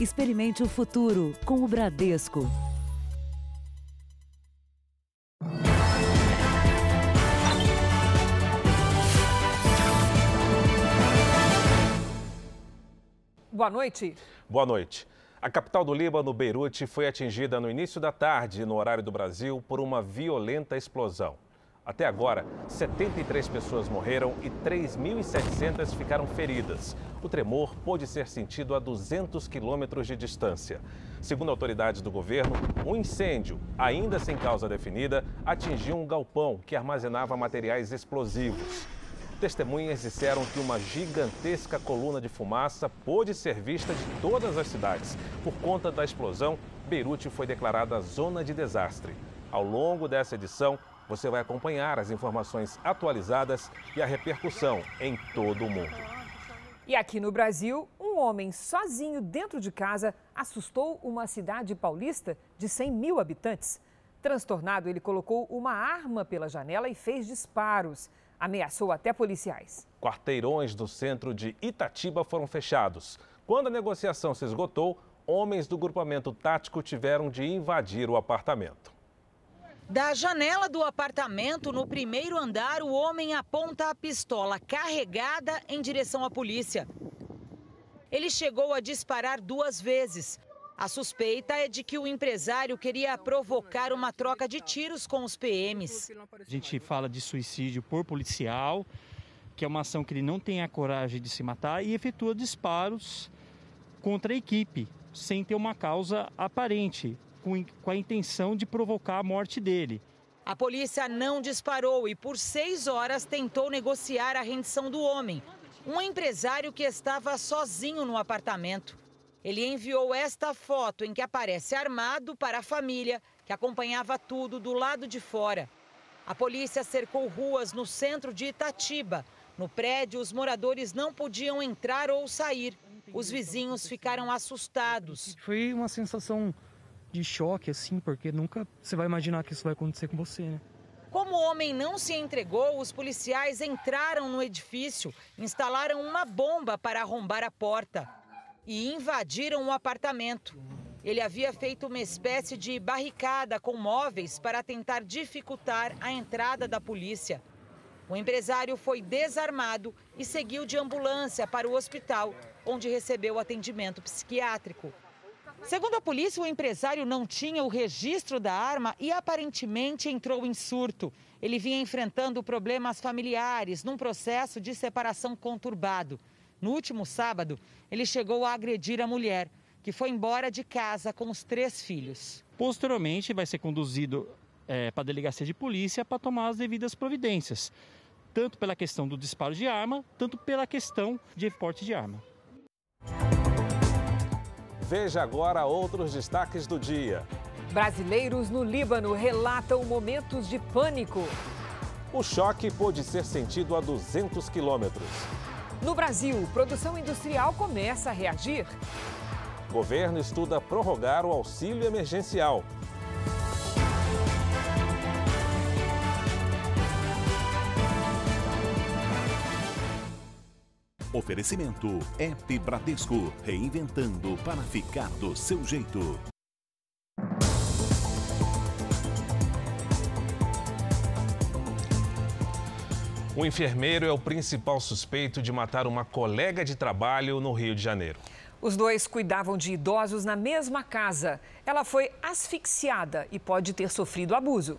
Experimente o futuro com o Bradesco. Boa noite. Boa noite. A capital do Líbano, Beirute, foi atingida no início da tarde, no horário do Brasil, por uma violenta explosão. Até agora, 73 pessoas morreram e 3.700 ficaram feridas. O tremor pôde ser sentido a 200 quilômetros de distância. Segundo autoridades do governo, um incêndio, ainda sem causa definida, atingiu um galpão que armazenava materiais explosivos. Testemunhas disseram que uma gigantesca coluna de fumaça pôde ser vista de todas as cidades. Por conta da explosão, Beirute foi declarada zona de desastre. Ao longo dessa edição, você vai acompanhar as informações atualizadas e a repercussão em todo o mundo. E aqui no Brasil, um homem sozinho dentro de casa assustou uma cidade paulista de 100 mil habitantes. Transtornado, ele colocou uma arma pela janela e fez disparos ameaçou até policiais. Quarteirões do centro de Itatiba foram fechados. Quando a negociação se esgotou, homens do grupamento tático tiveram de invadir o apartamento. Da janela do apartamento, no primeiro andar, o homem aponta a pistola carregada em direção à polícia. Ele chegou a disparar duas vezes. A suspeita é de que o empresário queria provocar uma troca de tiros com os PMs. A gente fala de suicídio por policial, que é uma ação que ele não tem a coragem de se matar e efetua disparos contra a equipe, sem ter uma causa aparente, com, com a intenção de provocar a morte dele. A polícia não disparou e, por seis horas, tentou negociar a rendição do homem, um empresário que estava sozinho no apartamento. Ele enviou esta foto em que aparece armado para a família, que acompanhava tudo do lado de fora. A polícia cercou ruas no centro de Itatiba. No prédio, os moradores não podiam entrar ou sair. Os vizinhos ficaram assustados. Foi uma sensação de choque, assim, porque nunca você vai imaginar que isso vai acontecer com você, né? Como o homem não se entregou, os policiais entraram no edifício, instalaram uma bomba para arrombar a porta e invadiram o apartamento. Ele havia feito uma espécie de barricada com móveis para tentar dificultar a entrada da polícia. O empresário foi desarmado e seguiu de ambulância para o hospital, onde recebeu atendimento psiquiátrico. Segundo a polícia, o empresário não tinha o registro da arma e aparentemente entrou em surto. Ele vinha enfrentando problemas familiares num processo de separação conturbado. No último sábado, ele chegou a agredir a mulher, que foi embora de casa com os três filhos. Posteriormente, vai ser conduzido é, para a delegacia de polícia para tomar as devidas providências, tanto pela questão do disparo de arma, tanto pela questão de porte de arma. Veja agora outros destaques do dia. Brasileiros no Líbano relatam momentos de pânico. O choque pôde ser sentido a 200 quilômetros. No Brasil, produção industrial começa a reagir. Governo estuda prorrogar o auxílio emergencial. Oferecimento App Bradesco, reinventando para ficar do seu jeito. O enfermeiro é o principal suspeito de matar uma colega de trabalho no Rio de Janeiro. Os dois cuidavam de idosos na mesma casa. Ela foi asfixiada e pode ter sofrido abuso.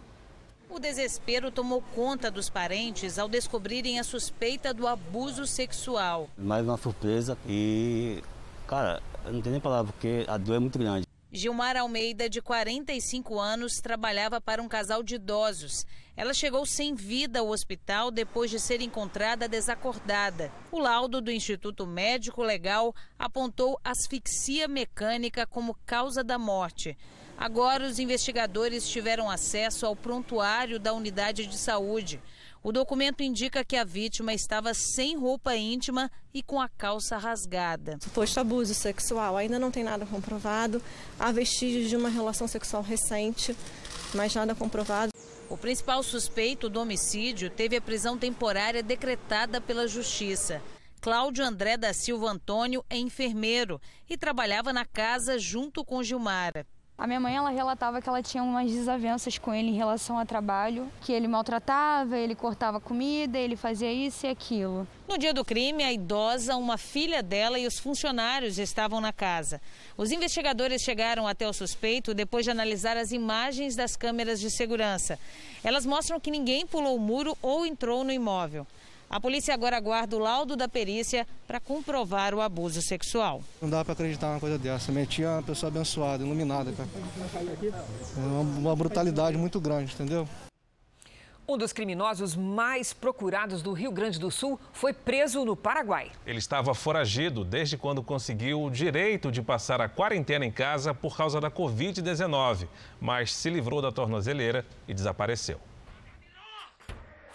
O desespero tomou conta dos parentes ao descobrirem a suspeita do abuso sexual. Mais uma surpresa e, cara, eu não tenho nem palavra porque a dor é muito grande. Gilmar Almeida, de 45 anos, trabalhava para um casal de idosos. Ela chegou sem vida ao hospital depois de ser encontrada desacordada. O laudo do Instituto Médico Legal apontou asfixia mecânica como causa da morte. Agora, os investigadores tiveram acesso ao prontuário da unidade de saúde. O documento indica que a vítima estava sem roupa íntima e com a calça rasgada. Suposto abuso sexual, ainda não tem nada comprovado. Há vestígios de uma relação sexual recente, mas nada comprovado. O principal suspeito do homicídio teve a prisão temporária decretada pela Justiça. Cláudio André da Silva Antônio é enfermeiro e trabalhava na casa junto com Gilmara. A minha mãe ela relatava que ela tinha umas desavenças com ele em relação ao trabalho, que ele maltratava, ele cortava comida, ele fazia isso e aquilo. No dia do crime, a idosa, uma filha dela e os funcionários estavam na casa. Os investigadores chegaram até o suspeito depois de analisar as imagens das câmeras de segurança. Elas mostram que ninguém pulou o muro ou entrou no imóvel. A polícia agora aguarda o laudo da perícia para comprovar o abuso sexual. Não dá para acreditar numa coisa dessa. Minha tia é uma pessoa abençoada, iluminada, cara. É uma, uma brutalidade muito grande, entendeu? Um dos criminosos mais procurados do Rio Grande do Sul foi preso no Paraguai. Ele estava foragido desde quando conseguiu o direito de passar a quarentena em casa por causa da Covid-19, mas se livrou da tornozeleira e desapareceu.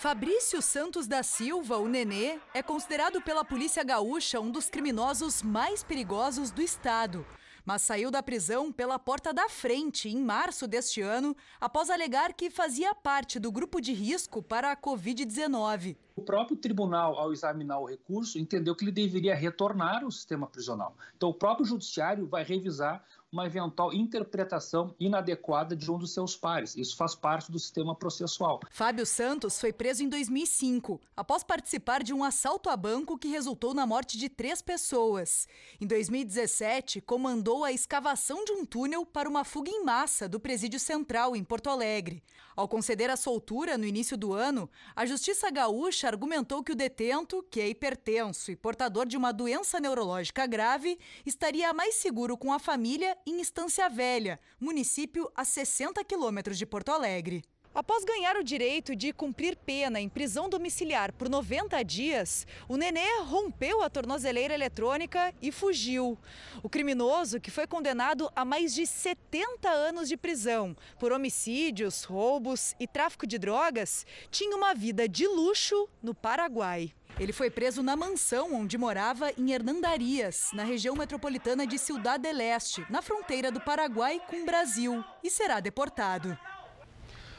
Fabrício Santos da Silva, o Nenê, é considerado pela polícia gaúcha um dos criminosos mais perigosos do estado. Mas saiu da prisão pela porta da frente em março deste ano, após alegar que fazia parte do grupo de risco para a Covid-19. O próprio tribunal, ao examinar o recurso, entendeu que ele deveria retornar ao sistema prisional. Então, o próprio judiciário vai revisar uma eventual interpretação inadequada de um dos seus pares. Isso faz parte do sistema processual. Fábio Santos foi preso em 2005, após participar de um assalto a banco que resultou na morte de três pessoas. Em 2017, comandou a escavação de um túnel para uma fuga em massa do Presídio Central, em Porto Alegre. Ao conceder a soltura no início do ano, a Justiça Gaúcha argumentou que o detento, que é hipertenso e portador de uma doença neurológica grave, estaria mais seguro com a família em Estância Velha, município a 60 quilômetros de Porto Alegre. Após ganhar o direito de cumprir pena em prisão domiciliar por 90 dias, o Nenê rompeu a tornozeleira eletrônica e fugiu. O criminoso, que foi condenado a mais de 70 anos de prisão por homicídios, roubos e tráfico de drogas, tinha uma vida de luxo no Paraguai. Ele foi preso na mansão onde morava em Hernandarias, na região metropolitana de Ciudad del Este, na fronteira do Paraguai com o Brasil, e será deportado.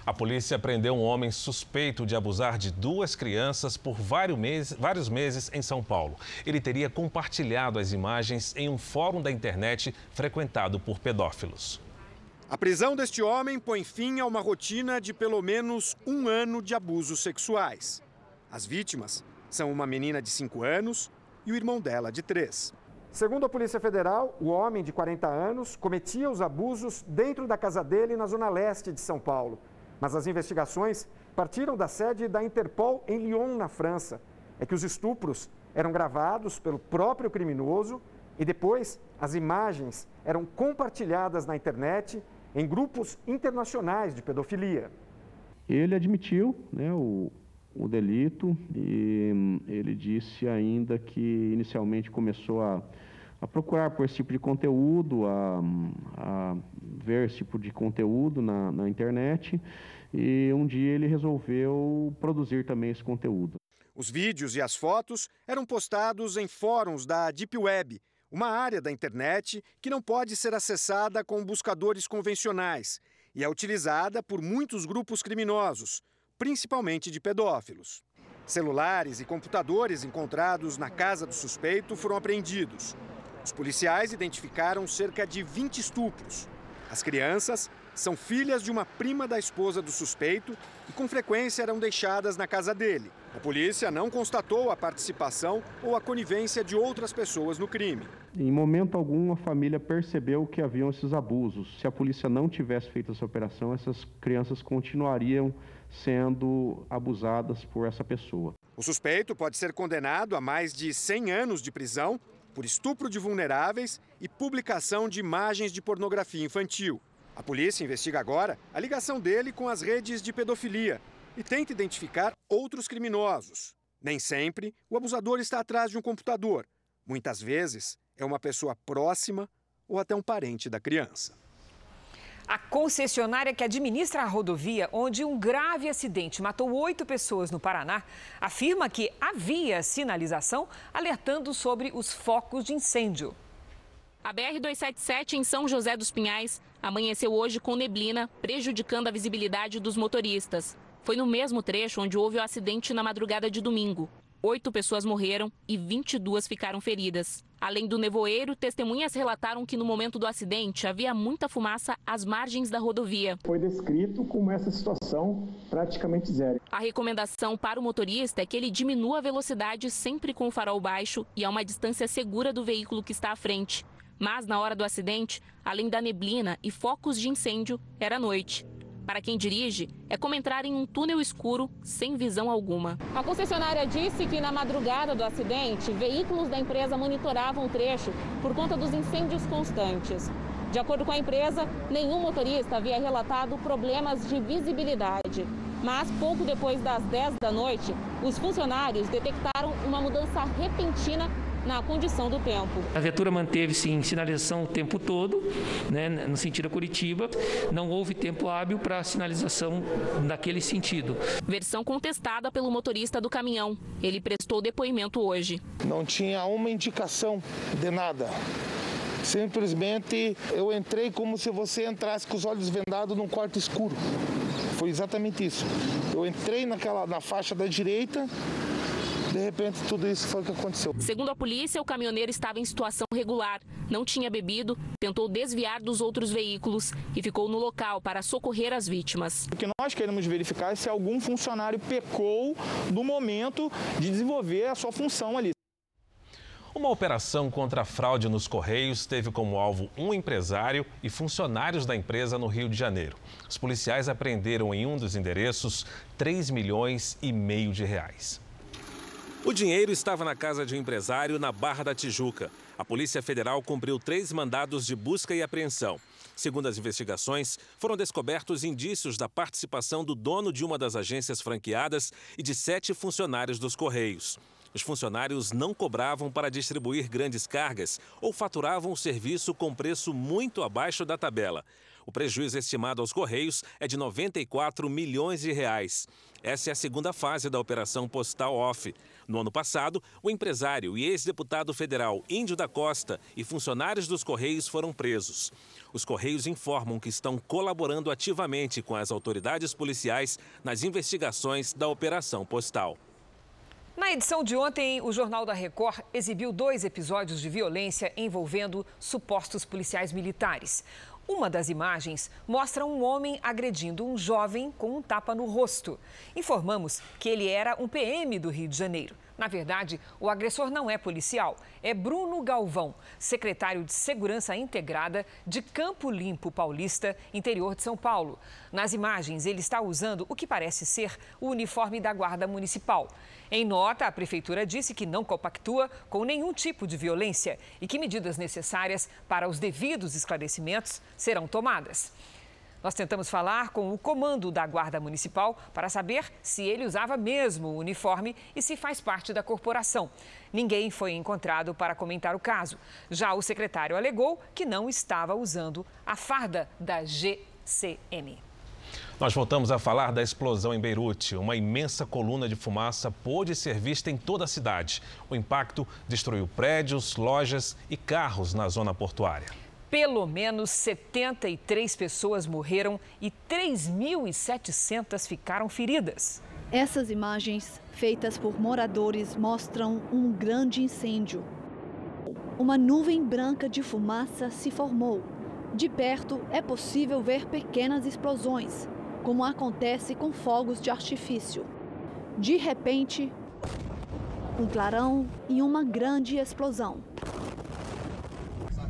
A polícia prendeu um homem suspeito de abusar de duas crianças por vários meses, vários meses em São Paulo. Ele teria compartilhado as imagens em um fórum da internet frequentado por pedófilos. A prisão deste homem põe fim a uma rotina de pelo menos um ano de abusos sexuais. As vítimas são uma menina de 5 anos e o irmão dela de 3. Segundo a Polícia Federal, o homem de 40 anos cometia os abusos dentro da casa dele na zona leste de São Paulo. Mas as investigações partiram da sede da Interpol em Lyon, na França. É que os estupros eram gravados pelo próprio criminoso e depois as imagens eram compartilhadas na internet em grupos internacionais de pedofilia. Ele admitiu né, o, o delito e hum, ele disse ainda que inicialmente começou a, a procurar por esse tipo de conteúdo, a, a ver esse tipo de conteúdo na, na internet e um dia ele resolveu produzir também esse conteúdo. Os vídeos e as fotos eram postados em fóruns da Deep Web, uma área da internet que não pode ser acessada com buscadores convencionais e é utilizada por muitos grupos criminosos, principalmente de pedófilos. Celulares e computadores encontrados na casa do suspeito foram apreendidos. Os policiais identificaram cerca de 20 estupros. As crianças são filhas de uma prima da esposa do suspeito e com frequência eram deixadas na casa dele. A polícia não constatou a participação ou a conivência de outras pessoas no crime. Em momento algum, a família percebeu que haviam esses abusos. Se a polícia não tivesse feito essa operação, essas crianças continuariam sendo abusadas por essa pessoa. O suspeito pode ser condenado a mais de 100 anos de prisão por estupro de vulneráveis e publicação de imagens de pornografia infantil. A polícia investiga agora a ligação dele com as redes de pedofilia e tenta identificar outros criminosos. Nem sempre o abusador está atrás de um computador. Muitas vezes é uma pessoa próxima ou até um parente da criança. A concessionária que administra a rodovia, onde um grave acidente matou oito pessoas no Paraná, afirma que havia sinalização alertando sobre os focos de incêndio. A BR-277 em São José dos Pinhais amanheceu hoje com neblina, prejudicando a visibilidade dos motoristas. Foi no mesmo trecho onde houve o acidente na madrugada de domingo. Oito pessoas morreram e 22 ficaram feridas. Além do nevoeiro, testemunhas relataram que no momento do acidente havia muita fumaça às margens da rodovia. Foi descrito como essa situação praticamente zero. A recomendação para o motorista é que ele diminua a velocidade sempre com o farol baixo e a uma distância segura do veículo que está à frente. Mas na hora do acidente, além da neblina e focos de incêndio, era noite. Para quem dirige, é como entrar em um túnel escuro sem visão alguma. A concessionária disse que na madrugada do acidente, veículos da empresa monitoravam o trecho por conta dos incêndios constantes. De acordo com a empresa, nenhum motorista havia relatado problemas de visibilidade. Mas pouco depois das 10 da noite, os funcionários detectaram uma mudança repentina na condição do tempo. A viatura manteve-se em sinalização o tempo todo, né, no sentido Curitiba. Não houve tempo hábil para sinalização naquele sentido. Versão contestada pelo motorista do caminhão. Ele prestou depoimento hoje. Não tinha uma indicação de nada. Simplesmente eu entrei como se você entrasse com os olhos vendados num quarto escuro. Foi exatamente isso. Eu entrei naquela na faixa da direita, de repente, tudo isso foi o que aconteceu. Segundo a polícia, o caminhoneiro estava em situação regular, não tinha bebido, tentou desviar dos outros veículos e ficou no local para socorrer as vítimas. O que nós queremos verificar é se algum funcionário pecou no momento de desenvolver a sua função ali. Uma operação contra a fraude nos Correios teve como alvo um empresário e funcionários da empresa no Rio de Janeiro. Os policiais apreenderam em um dos endereços 3 milhões e meio de reais. O dinheiro estava na casa de um empresário na Barra da Tijuca. A Polícia Federal cumpriu três mandados de busca e apreensão. Segundo as investigações, foram descobertos indícios da participação do dono de uma das agências franqueadas e de sete funcionários dos Correios. Os funcionários não cobravam para distribuir grandes cargas ou faturavam o serviço com preço muito abaixo da tabela. O prejuízo estimado aos Correios é de 94 milhões de reais. Essa é a segunda fase da Operação Postal Off. No ano passado, o empresário e ex-deputado federal Índio da Costa e funcionários dos Correios foram presos. Os Correios informam que estão colaborando ativamente com as autoridades policiais nas investigações da Operação Postal. Na edição de ontem, o Jornal da Record exibiu dois episódios de violência envolvendo supostos policiais militares. Uma das imagens mostra um homem agredindo um jovem com um tapa no rosto. Informamos que ele era um PM do Rio de Janeiro. Na verdade, o agressor não é policial, é Bruno Galvão, secretário de Segurança Integrada de Campo Limpo Paulista, interior de São Paulo. Nas imagens, ele está usando o que parece ser o uniforme da Guarda Municipal. Em nota, a Prefeitura disse que não compactua com nenhum tipo de violência e que medidas necessárias para os devidos esclarecimentos serão tomadas. Nós tentamos falar com o comando da Guarda Municipal para saber se ele usava mesmo o uniforme e se faz parte da corporação. Ninguém foi encontrado para comentar o caso. Já o secretário alegou que não estava usando a farda da GCM. Nós voltamos a falar da explosão em Beirute. Uma imensa coluna de fumaça pôde ser vista em toda a cidade. O impacto destruiu prédios, lojas e carros na zona portuária. Pelo menos 73 pessoas morreram e 3.700 ficaram feridas. Essas imagens, feitas por moradores, mostram um grande incêndio. Uma nuvem branca de fumaça se formou. De perto, é possível ver pequenas explosões, como acontece com fogos de artifício. De repente, um clarão e uma grande explosão.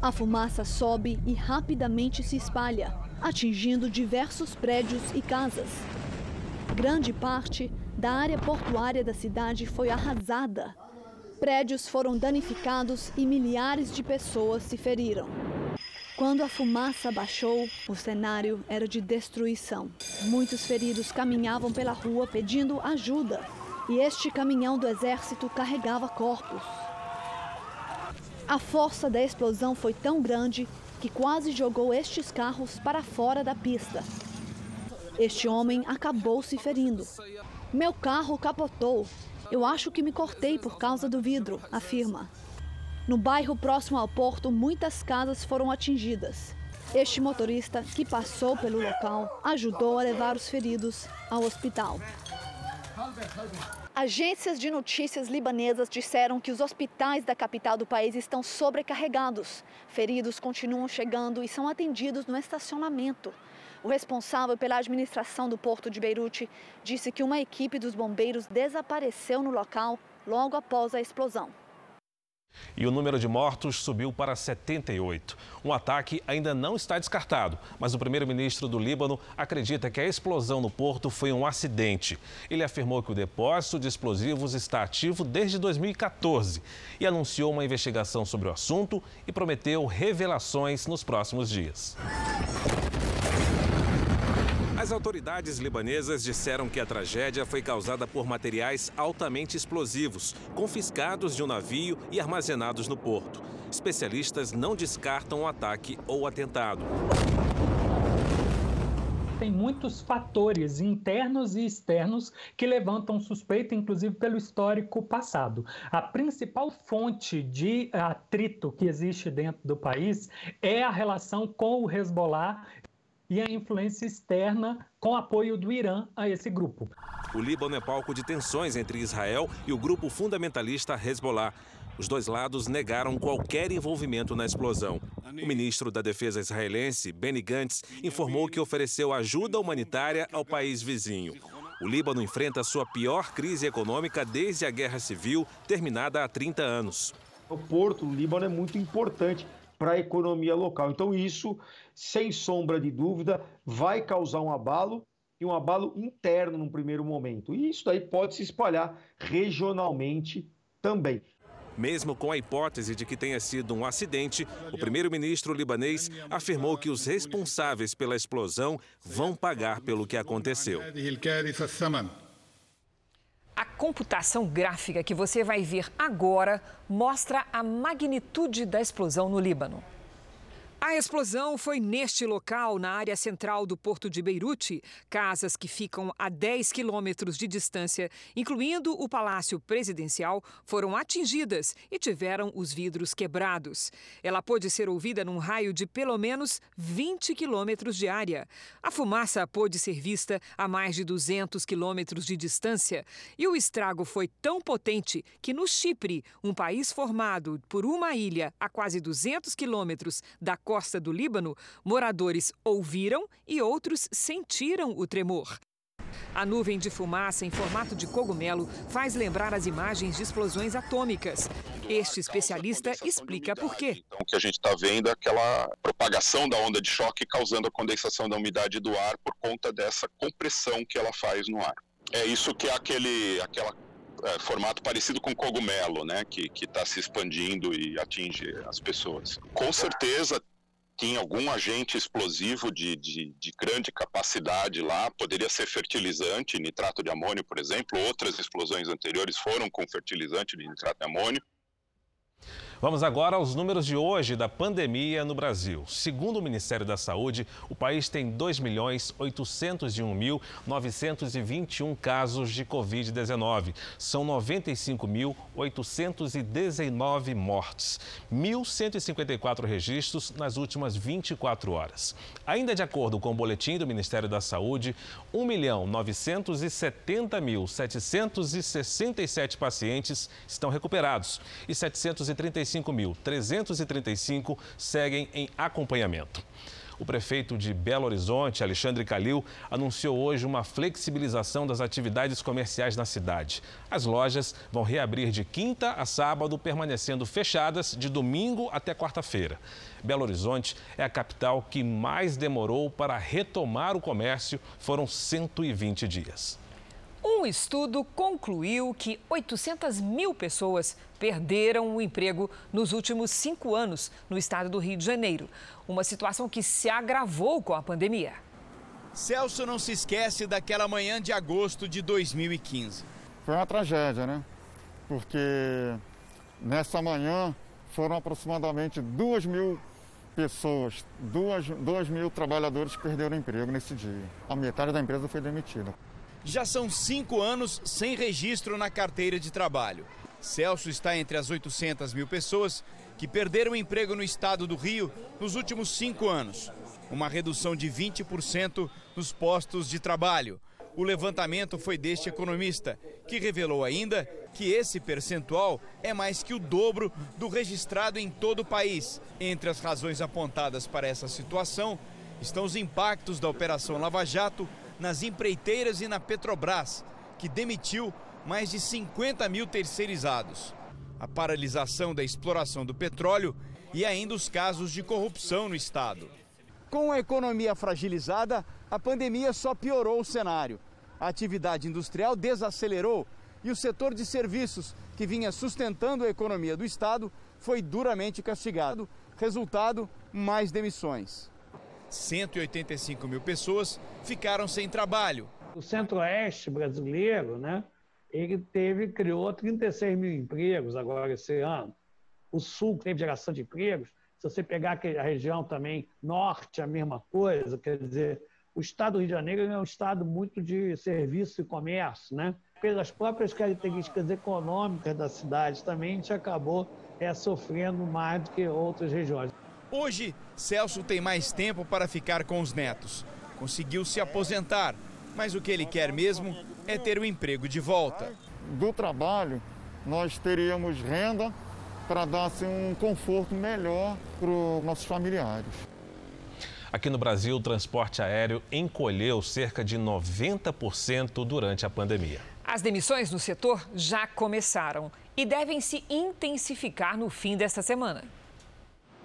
A fumaça sobe e rapidamente se espalha, atingindo diversos prédios e casas. Grande parte da área portuária da cidade foi arrasada. Prédios foram danificados e milhares de pessoas se feriram. Quando a fumaça baixou, o cenário era de destruição. Muitos feridos caminhavam pela rua pedindo ajuda, e este caminhão do exército carregava corpos. A força da explosão foi tão grande que quase jogou estes carros para fora da pista. Este homem acabou se ferindo. Meu carro capotou. Eu acho que me cortei por causa do vidro, afirma. No bairro próximo ao porto, muitas casas foram atingidas. Este motorista, que passou pelo local, ajudou a levar os feridos ao hospital. Agências de notícias libanesas disseram que os hospitais da capital do país estão sobrecarregados. Feridos continuam chegando e são atendidos no estacionamento. O responsável pela administração do porto de Beirute disse que uma equipe dos bombeiros desapareceu no local logo após a explosão. E o número de mortos subiu para 78. Um ataque ainda não está descartado, mas o primeiro-ministro do Líbano acredita que a explosão no porto foi um acidente. Ele afirmou que o depósito de explosivos está ativo desde 2014 e anunciou uma investigação sobre o assunto e prometeu revelações nos próximos dias. As autoridades libanesas disseram que a tragédia foi causada por materiais altamente explosivos, confiscados de um navio e armazenados no porto. Especialistas não descartam o ataque ou atentado. Tem muitos fatores internos e externos que levantam suspeita, inclusive pelo histórico passado. A principal fonte de atrito que existe dentro do país é a relação com o Hezbollah e a influência externa com apoio do Irã a esse grupo. O Líbano é palco de tensões entre Israel e o grupo fundamentalista Hezbollah. Os dois lados negaram qualquer envolvimento na explosão. O ministro da Defesa israelense, Benny Gantz, informou que ofereceu ajuda humanitária ao país vizinho. O Líbano enfrenta sua pior crise econômica desde a Guerra Civil, terminada há 30 anos. O porto do Líbano é muito importante para a economia local. Então, isso, sem sombra de dúvida, vai causar um abalo e um abalo interno num primeiro momento. E isso daí pode se espalhar regionalmente também. Mesmo com a hipótese de que tenha sido um acidente, o primeiro-ministro libanês afirmou que os responsáveis pela explosão vão pagar pelo que aconteceu. A computação gráfica que você vai ver agora mostra a magnitude da explosão no Líbano. A explosão foi neste local, na área central do porto de Beirute. Casas que ficam a 10 quilômetros de distância, incluindo o Palácio Presidencial, foram atingidas e tiveram os vidros quebrados. Ela pôde ser ouvida num raio de pelo menos 20 quilômetros de área. A fumaça pôde ser vista a mais de 200 quilômetros de distância. E o estrago foi tão potente que no Chipre, um país formado por uma ilha a quase 200 quilômetros da costa, costa do Líbano, moradores ouviram e outros sentiram o tremor. A nuvem de fumaça em formato de cogumelo faz lembrar as imagens de explosões atômicas. Este especialista explica por quê. Então, o que a gente está vendo é aquela propagação da onda de choque causando a condensação da umidade do ar por conta dessa compressão que ela faz no ar. É isso que é aquele, aquela é, formato parecido com cogumelo, né, que está se expandindo e atinge as pessoas. Com certeza tinha algum agente explosivo de, de, de, grande capacidade lá, poderia ser fertilizante, nitrato de amônio, por exemplo. Outras explosões anteriores foram com fertilizante de nitrato de amônio. Vamos agora aos números de hoje da pandemia no Brasil. Segundo o Ministério da Saúde, o país tem 2.801.921 casos de Covid-19. São 95.819 mortes, 1.154 registros nas últimas 24 horas. Ainda de acordo com o boletim do Ministério da Saúde, 1.970.767 pacientes estão recuperados e 735 35.335 seguem em acompanhamento. O prefeito de Belo Horizonte, Alexandre Calil, anunciou hoje uma flexibilização das atividades comerciais na cidade. As lojas vão reabrir de quinta a sábado, permanecendo fechadas de domingo até quarta-feira. Belo Horizonte é a capital que mais demorou para retomar o comércio, foram 120 dias. Um estudo concluiu que 800 mil pessoas perderam o emprego nos últimos cinco anos no estado do Rio de Janeiro. Uma situação que se agravou com a pandemia. Celso não se esquece daquela manhã de agosto de 2015. Foi uma tragédia, né? Porque nessa manhã foram aproximadamente duas mil pessoas, duas, dois mil trabalhadores que perderam o emprego nesse dia. A metade da empresa foi demitida. Já são cinco anos sem registro na carteira de trabalho. Celso está entre as 800 mil pessoas que perderam emprego no estado do Rio nos últimos cinco anos. Uma redução de 20% nos postos de trabalho. O levantamento foi deste economista, que revelou ainda que esse percentual é mais que o dobro do registrado em todo o país. Entre as razões apontadas para essa situação estão os impactos da Operação Lava Jato nas empreiteiras e na Petrobras, que demitiu mais de 50 mil terceirizados. A paralisação da exploração do petróleo e ainda os casos de corrupção no Estado. Com a economia fragilizada, a pandemia só piorou o cenário. A atividade industrial desacelerou e o setor de serviços, que vinha sustentando a economia do Estado, foi duramente castigado. Resultado: mais demissões. 185 mil pessoas ficaram sem trabalho. O Centro-Oeste brasileiro, né, ele teve, criou 36 mil empregos agora esse ano. O Sul teve geração de empregos. Se você pegar a região também norte, a mesma coisa, quer dizer, o estado do Rio de Janeiro é um estado muito de serviço e comércio, né? Pelas próprias características econômicas da cidade, também a gente acabou é, sofrendo mais do que outras regiões. Hoje, Celso tem mais tempo para ficar com os netos. Conseguiu se aposentar, mas o que ele quer mesmo é ter o emprego de volta. Do trabalho, nós teríamos renda para dar assim, um conforto melhor para os nossos familiares. Aqui no Brasil, o transporte aéreo encolheu cerca de 90% durante a pandemia. As demissões no setor já começaram e devem se intensificar no fim desta semana.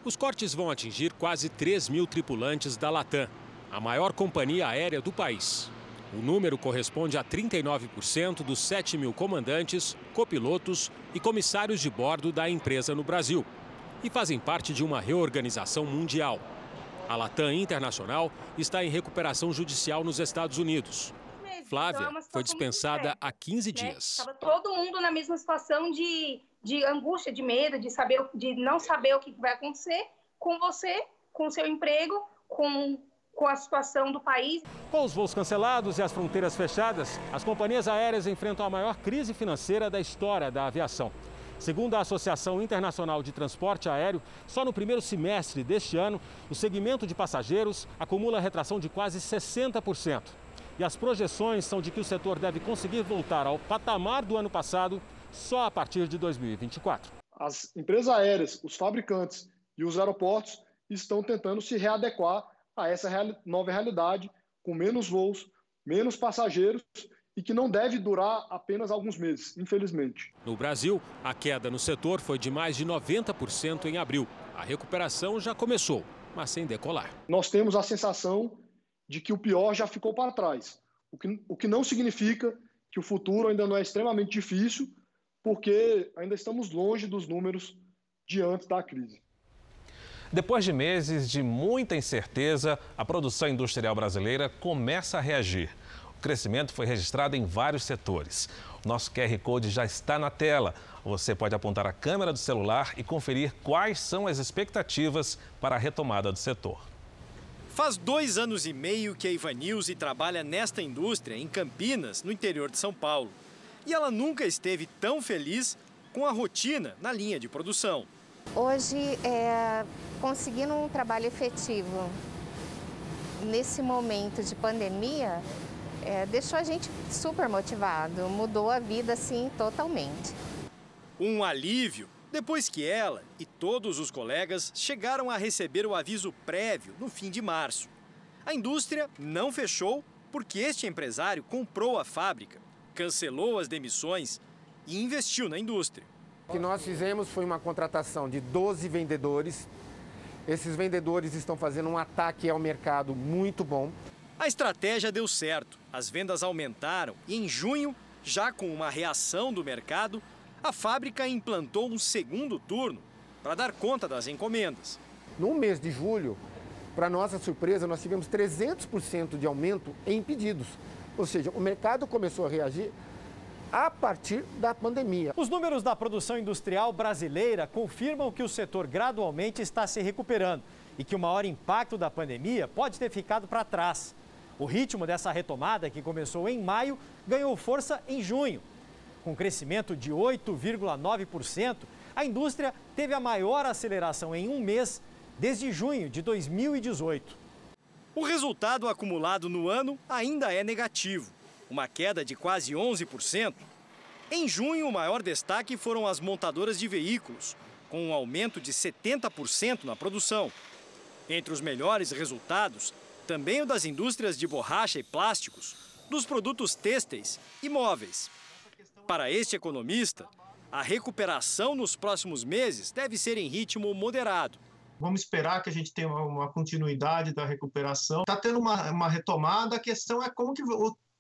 Os cortes vão atingir quase 3 mil tripulantes da Latam, a maior companhia aérea do país. O número corresponde a 39% dos 7 mil comandantes, copilotos e comissários de bordo da empresa no Brasil. E fazem parte de uma reorganização mundial. A Latam Internacional está em recuperação judicial nos Estados Unidos. Flávia foi dispensada há 15 dias. Estava todo mundo na mesma situação de, de angústia, de medo, de, saber, de não saber o que vai acontecer com você, com seu emprego, com, com a situação do país. Com os voos cancelados e as fronteiras fechadas, as companhias aéreas enfrentam a maior crise financeira da história da aviação. Segundo a Associação Internacional de Transporte Aéreo, só no primeiro semestre deste ano, o segmento de passageiros acumula retração de quase 60%. E as projeções são de que o setor deve conseguir voltar ao patamar do ano passado só a partir de 2024. As empresas aéreas, os fabricantes e os aeroportos estão tentando se readequar a essa nova realidade, com menos voos, menos passageiros e que não deve durar apenas alguns meses, infelizmente. No Brasil, a queda no setor foi de mais de 90% em abril. A recuperação já começou, mas sem decolar. Nós temos a sensação de que o pior já ficou para trás, o que, o que não significa que o futuro ainda não é extremamente difícil, porque ainda estamos longe dos números de antes da crise. Depois de meses de muita incerteza, a produção industrial brasileira começa a reagir. O crescimento foi registrado em vários setores. O nosso QR Code já está na tela. Você pode apontar a câmera do celular e conferir quais são as expectativas para a retomada do setor. Faz dois anos e meio que a Ivanilze trabalha nesta indústria em Campinas, no interior de São Paulo. E ela nunca esteve tão feliz com a rotina na linha de produção. Hoje, é, conseguindo um trabalho efetivo nesse momento de pandemia, é, deixou a gente super motivado, mudou a vida assim totalmente. Um alívio depois que ela e todos os colegas chegaram a receber o aviso prévio no fim de março. A indústria não fechou porque este empresário comprou a fábrica, cancelou as demissões e investiu na indústria. O que nós fizemos foi uma contratação de 12 vendedores. Esses vendedores estão fazendo um ataque ao mercado muito bom. A estratégia deu certo, as vendas aumentaram e em junho, já com uma reação do mercado, a fábrica implantou um segundo turno para dar conta das encomendas. No mês de julho, para nossa surpresa, nós tivemos 300% de aumento em pedidos. Ou seja, o mercado começou a reagir a partir da pandemia. Os números da produção industrial brasileira confirmam que o setor gradualmente está se recuperando e que o maior impacto da pandemia pode ter ficado para trás. O ritmo dessa retomada, que começou em maio, ganhou força em junho. Com crescimento de 8,9%, a indústria teve a maior aceleração em um mês desde junho de 2018. O resultado acumulado no ano ainda é negativo. uma queda de quase 11%. Em junho, o maior destaque foram as montadoras de veículos, com um aumento de 70% na produção. Entre os melhores resultados, também o das indústrias de borracha e plásticos, dos produtos têxteis e móveis. Para este economista, a recuperação nos próximos meses deve ser em ritmo moderado. Vamos esperar que a gente tenha uma continuidade da recuperação. Está tendo uma, uma, retomada, a questão é como que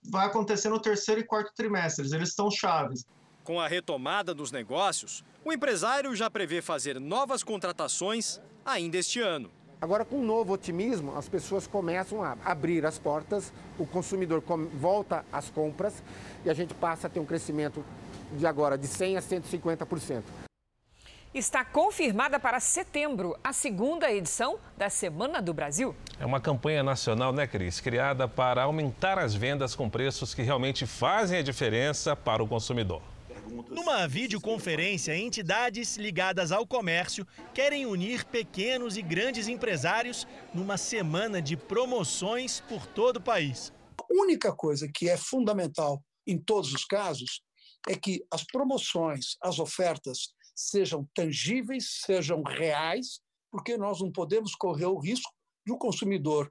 vai acontecer no terceiro e quarto trimestres. Eles estão chaves. Com a retomada dos negócios, o empresário já prevê fazer novas contratações ainda este ano. Agora, com um novo otimismo, as pessoas começam a abrir as portas, o consumidor volta às compras e a gente passa a ter um crescimento de agora de 100% a 150%. Está confirmada para setembro a segunda edição da Semana do Brasil. É uma campanha nacional, né, Cris? Criada para aumentar as vendas com preços que realmente fazem a diferença para o consumidor. Numa videoconferência, entidades ligadas ao comércio querem unir pequenos e grandes empresários numa semana de promoções por todo o país. A única coisa que é fundamental em todos os casos é que as promoções, as ofertas sejam tangíveis, sejam reais, porque nós não podemos correr o risco de o um consumidor,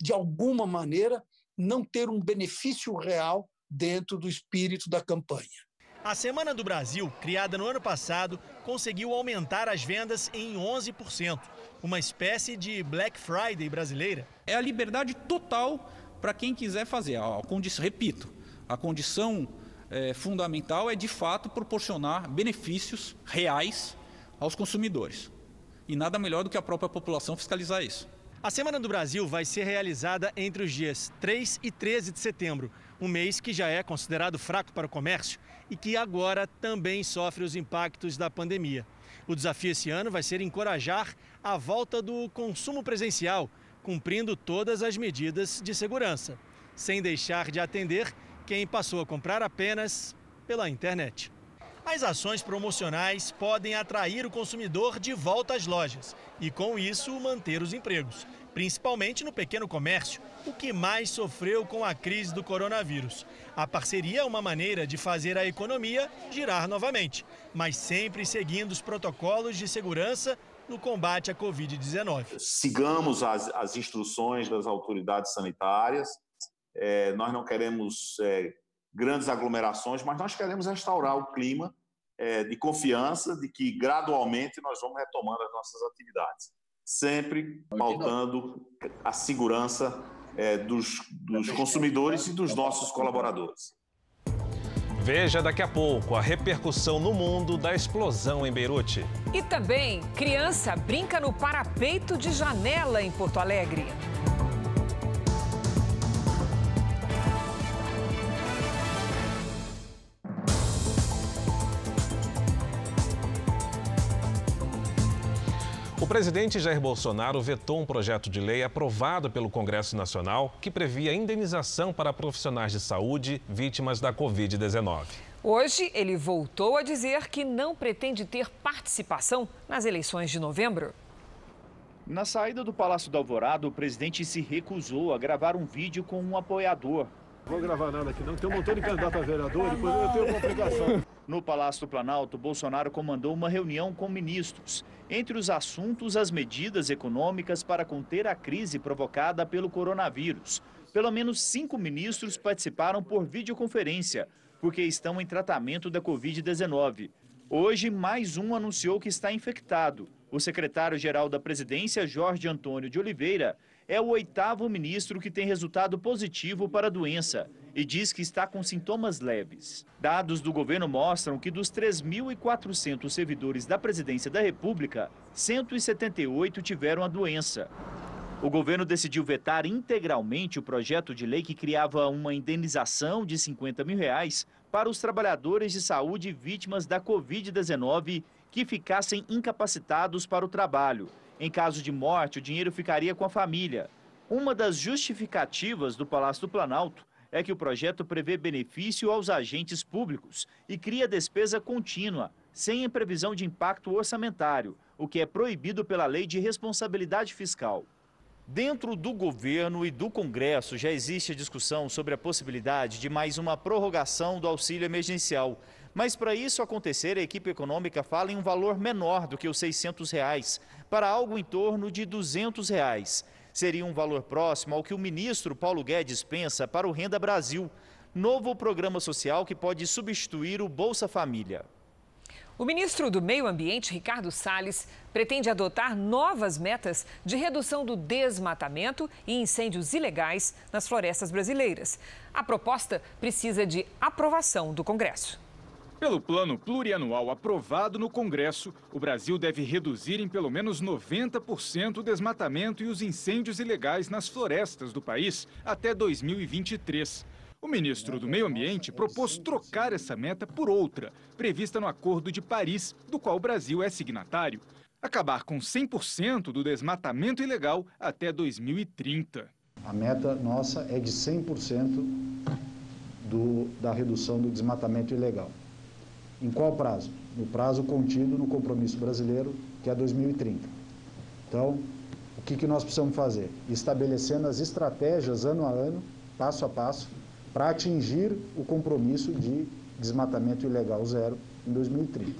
de alguma maneira, não ter um benefício real dentro do espírito da campanha. A Semana do Brasil, criada no ano passado, conseguiu aumentar as vendas em 11%, uma espécie de Black Friday brasileira. É a liberdade total para quem quiser fazer. A condição, repito, a condição é, fundamental é de fato proporcionar benefícios reais aos consumidores. E nada melhor do que a própria população fiscalizar isso. A Semana do Brasil vai ser realizada entre os dias 3 e 13 de setembro, um mês que já é considerado fraco para o comércio e que agora também sofre os impactos da pandemia. O desafio esse ano vai ser encorajar a volta do consumo presencial, cumprindo todas as medidas de segurança, sem deixar de atender quem passou a comprar apenas pela internet. As ações promocionais podem atrair o consumidor de volta às lojas e, com isso, manter os empregos, principalmente no pequeno comércio, o que mais sofreu com a crise do coronavírus. A parceria é uma maneira de fazer a economia girar novamente, mas sempre seguindo os protocolos de segurança no combate à Covid-19. Sigamos as, as, instruções das autoridades sanitárias. É, nós não queremos é, grandes aglomerações, mas nós queremos restaurar o clima é, de confiança de que gradualmente nós vamos retomando as nossas atividades, sempre pautando a segurança é, dos, dos consumidores e dos nossos colaboradores. Veja daqui a pouco a repercussão no mundo da explosão em Beirute. E também, criança brinca no parapeito de janela em Porto Alegre. Presidente Jair Bolsonaro vetou um projeto de lei aprovado pelo Congresso Nacional que previa indenização para profissionais de saúde vítimas da Covid-19. Hoje, ele voltou a dizer que não pretende ter participação nas eleições de novembro. Na saída do Palácio do Alvorado, o presidente se recusou a gravar um vídeo com um apoiador. Vou gravar nada aqui não, tem um montão de candidato a vereador, depois eu tenho complicação. No Palácio do Planalto, Bolsonaro comandou uma reunião com ministros. Entre os assuntos, as medidas econômicas para conter a crise provocada pelo coronavírus. Pelo menos cinco ministros participaram por videoconferência, porque estão em tratamento da Covid-19. Hoje, mais um anunciou que está infectado. O secretário-geral da presidência, Jorge Antônio de Oliveira, é o oitavo ministro que tem resultado positivo para a doença e diz que está com sintomas leves. Dados do governo mostram que dos 3.400 servidores da presidência da República, 178 tiveram a doença. O governo decidiu vetar integralmente o projeto de lei que criava uma indenização de 50 mil reais para os trabalhadores de saúde vítimas da Covid-19 que ficassem incapacitados para o trabalho. Em caso de morte, o dinheiro ficaria com a família. Uma das justificativas do Palácio do Planalto é que o projeto prevê benefício aos agentes públicos e cria despesa contínua, sem previsão de impacto orçamentário, o que é proibido pela Lei de Responsabilidade Fiscal. Dentro do governo e do Congresso já existe a discussão sobre a possibilidade de mais uma prorrogação do auxílio emergencial. Mas para isso acontecer, a equipe econômica fala em um valor menor do que os 600 reais, para algo em torno de 200 reais. Seria um valor próximo ao que o ministro Paulo Guedes pensa para o Renda Brasil, novo programa social que pode substituir o Bolsa Família. O ministro do Meio Ambiente, Ricardo Salles, pretende adotar novas metas de redução do desmatamento e incêndios ilegais nas florestas brasileiras. A proposta precisa de aprovação do Congresso. Pelo plano plurianual aprovado no Congresso, o Brasil deve reduzir em pelo menos 90% o desmatamento e os incêndios ilegais nas florestas do país até 2023. O ministro do Meio Ambiente propôs trocar essa meta por outra, prevista no Acordo de Paris, do qual o Brasil é signatário. Acabar com 100% do desmatamento ilegal até 2030. A meta nossa é de 100% do, da redução do desmatamento ilegal. Em qual prazo? No prazo contido no compromisso brasileiro, que é 2030. Então, o que, que nós precisamos fazer? Estabelecendo as estratégias ano a ano, passo a passo, para atingir o compromisso de desmatamento ilegal zero em 2030.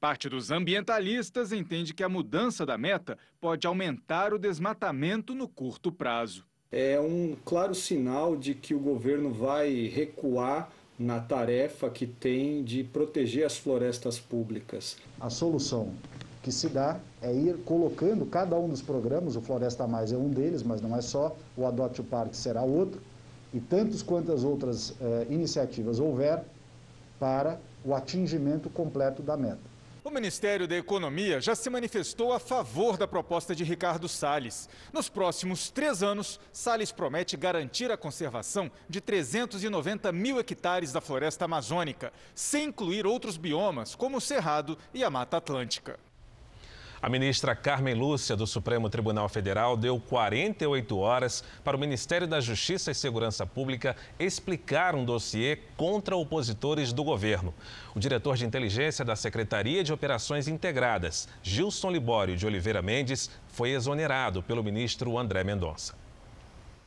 Parte dos ambientalistas entende que a mudança da meta pode aumentar o desmatamento no curto prazo. É um claro sinal de que o governo vai recuar na tarefa que tem de proteger as florestas públicas. A solução que se dá é ir colocando cada um dos programas, o Floresta Mais é um deles, mas não é só, o Adote o Parque será outro, e tantas quantas outras eh, iniciativas houver para o atingimento completo da meta. O Ministério da Economia já se manifestou a favor da proposta de Ricardo Salles. Nos próximos três anos, Salles promete garantir a conservação de 390 mil hectares da floresta amazônica, sem incluir outros biomas, como o Cerrado e a Mata Atlântica. A ministra Carmen Lúcia, do Supremo Tribunal Federal, deu 48 horas para o Ministério da Justiça e Segurança Pública explicar um dossiê contra opositores do governo. O diretor de inteligência da Secretaria de Operações Integradas, Gilson Libório de Oliveira Mendes, foi exonerado pelo ministro André Mendonça.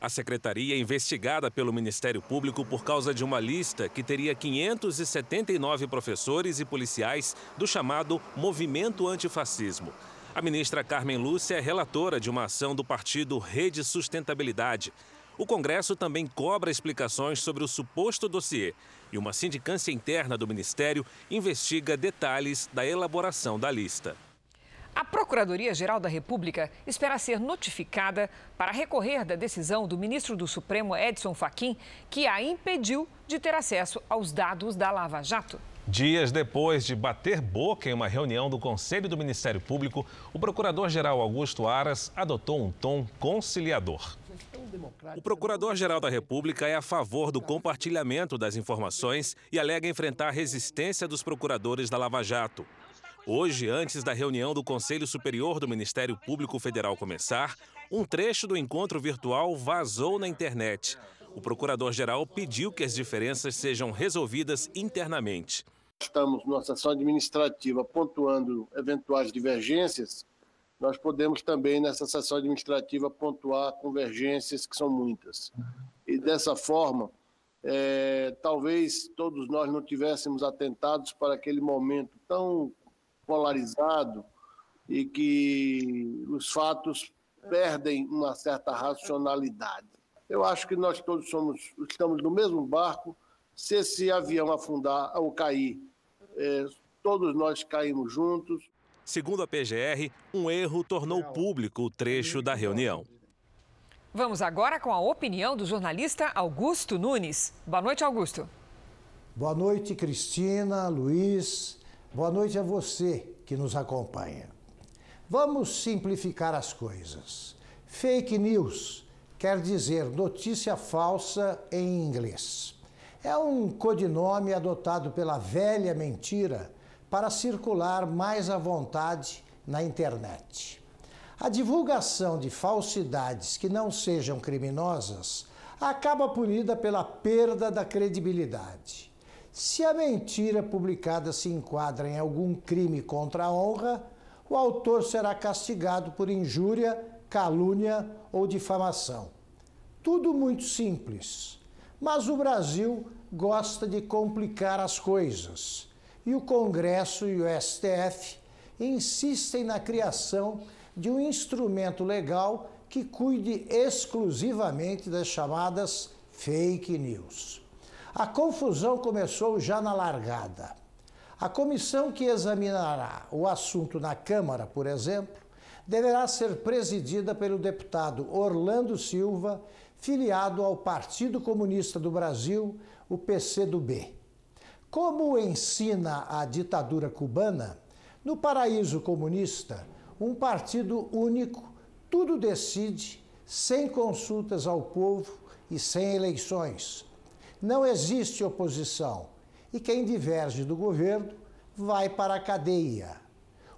A secretaria é investigada pelo Ministério Público por causa de uma lista que teria 579 professores e policiais do chamado Movimento Antifascismo. A ministra Carmen Lúcia é relatora de uma ação do partido Rede Sustentabilidade. O Congresso também cobra explicações sobre o suposto dossiê e uma sindicância interna do Ministério investiga detalhes da elaboração da lista. A Procuradoria-Geral da República espera ser notificada para recorrer da decisão do ministro do Supremo Edson Fachin, que a impediu de ter acesso aos dados da Lava Jato. Dias depois de bater boca em uma reunião do Conselho do Ministério Público, o Procurador-Geral Augusto Aras adotou um tom conciliador. O Procurador-Geral da República é a favor do compartilhamento das informações e alega enfrentar resistência dos procuradores da Lava Jato. Hoje, antes da reunião do Conselho Superior do Ministério Público Federal começar, um trecho do encontro virtual vazou na internet. O procurador-geral pediu que as diferenças sejam resolvidas internamente. Estamos numa sessão administrativa pontuando eventuais divergências. Nós podemos também, nessa sessão administrativa, pontuar convergências, que são muitas. E dessa forma, é, talvez todos nós não tivéssemos atentados para aquele momento tão polarizado e que os fatos perdem uma certa racionalidade. Eu acho que nós todos somos, estamos no mesmo barco. Se esse avião afundar ou cair, é, todos nós caímos juntos. Segundo a PGR, um erro tornou público o trecho da reunião. Vamos agora com a opinião do jornalista Augusto Nunes. Boa noite, Augusto. Boa noite, Cristina, Luiz, Boa noite a você que nos acompanha. Vamos simplificar as coisas. Fake news quer dizer notícia falsa em inglês. É um codinome adotado pela velha mentira para circular mais à vontade na internet. A divulgação de falsidades que não sejam criminosas acaba punida pela perda da credibilidade. Se a mentira publicada se enquadra em algum crime contra a honra, o autor será castigado por injúria calúnia ou difamação. Tudo muito simples. Mas o Brasil gosta de complicar as coisas. E o Congresso e o STF insistem na criação de um instrumento legal que cuide exclusivamente das chamadas fake news. A confusão começou já na largada. A comissão que examinará o assunto na Câmara, por exemplo, deverá ser presidida pelo deputado Orlando Silva, filiado ao Partido Comunista do Brasil, o PCdoB. Como ensina a ditadura cubana, no paraíso comunista, um partido único tudo decide sem consultas ao povo e sem eleições. Não existe oposição e quem diverge do governo vai para a cadeia.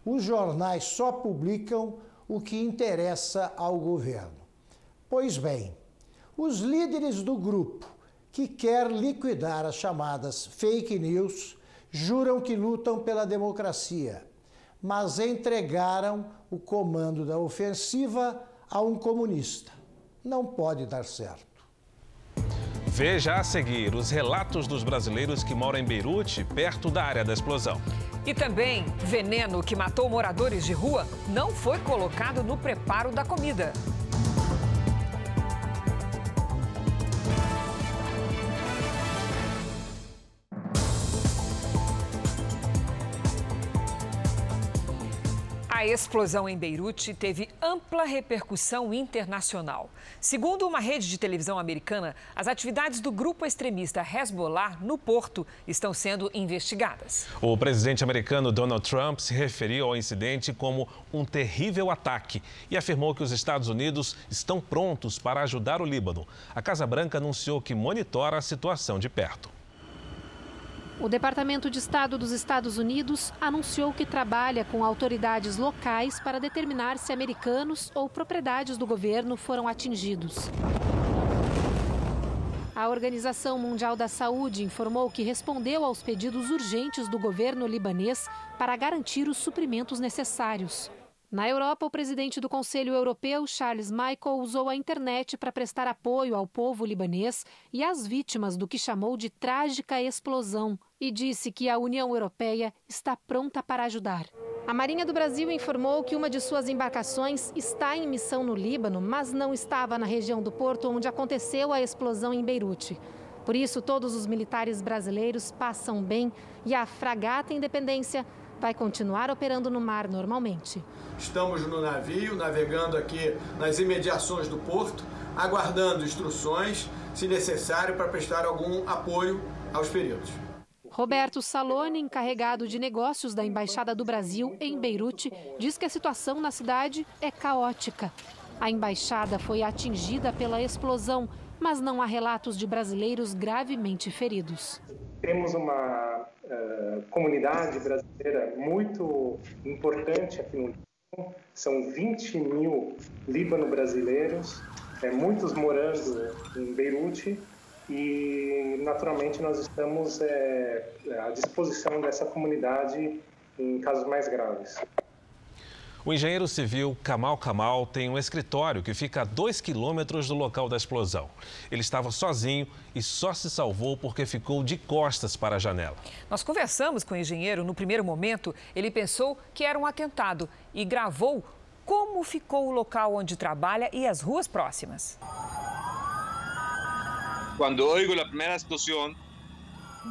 Os jornais só publicam o que interessa ao governo. Pois bem, os líderes do grupo que quer liquidar as chamadas fake news juram que lutam pela democracia, mas entregaram o comando da ofensiva a um comunista. Não pode dar certo. Veja a seguir os relatos dos brasileiros que moram em Beirute, perto da área da explosão. E também, veneno que matou moradores de rua não foi colocado no preparo da comida. A explosão em Beirute teve ampla repercussão internacional. Segundo uma rede de televisão americana, as atividades do grupo extremista Hezbollah no porto estão sendo investigadas. O presidente americano Donald Trump se referiu ao incidente como um terrível ataque e afirmou que os Estados Unidos estão prontos para ajudar o Líbano. A Casa Branca anunciou que monitora a situação de perto. O Departamento de Estado dos Estados Unidos anunciou que trabalha com autoridades locais para determinar se americanos ou propriedades do governo foram atingidos. A Organização Mundial da Saúde informou que respondeu aos pedidos urgentes do governo libanês para garantir os suprimentos necessários. Na Europa, o presidente do Conselho Europeu, Charles Michel, usou a internet para prestar apoio ao povo libanês e às vítimas do que chamou de trágica explosão e disse que a União Europeia está pronta para ajudar. A Marinha do Brasil informou que uma de suas embarcações está em missão no Líbano, mas não estava na região do porto onde aconteceu a explosão em Beirute. Por isso, todos os militares brasileiros passam bem e a fragata Independência vai continuar operando no mar normalmente. Estamos no navio, navegando aqui nas imediações do porto, aguardando instruções, se necessário, para prestar algum apoio aos feridos. Roberto Salone, encarregado de negócios da Embaixada do Brasil em Beirute, diz que a situação na cidade é caótica. A embaixada foi atingida pela explosão, mas não há relatos de brasileiros gravemente feridos. Temos uma uh, comunidade brasileira muito importante aqui no Líbano. São 20 mil líbano-brasileiros, é, muitos morando em Beirute e naturalmente nós estamos é, à disposição dessa comunidade em casos mais graves. O engenheiro civil Kamal Kamal tem um escritório que fica a dois quilômetros do local da explosão. Ele estava sozinho e só se salvou porque ficou de costas para a janela. Nós conversamos com o engenheiro. No primeiro momento, ele pensou que era um atentado e gravou como ficou o local onde trabalha e as ruas próximas. Cuando oigo la primera explosión,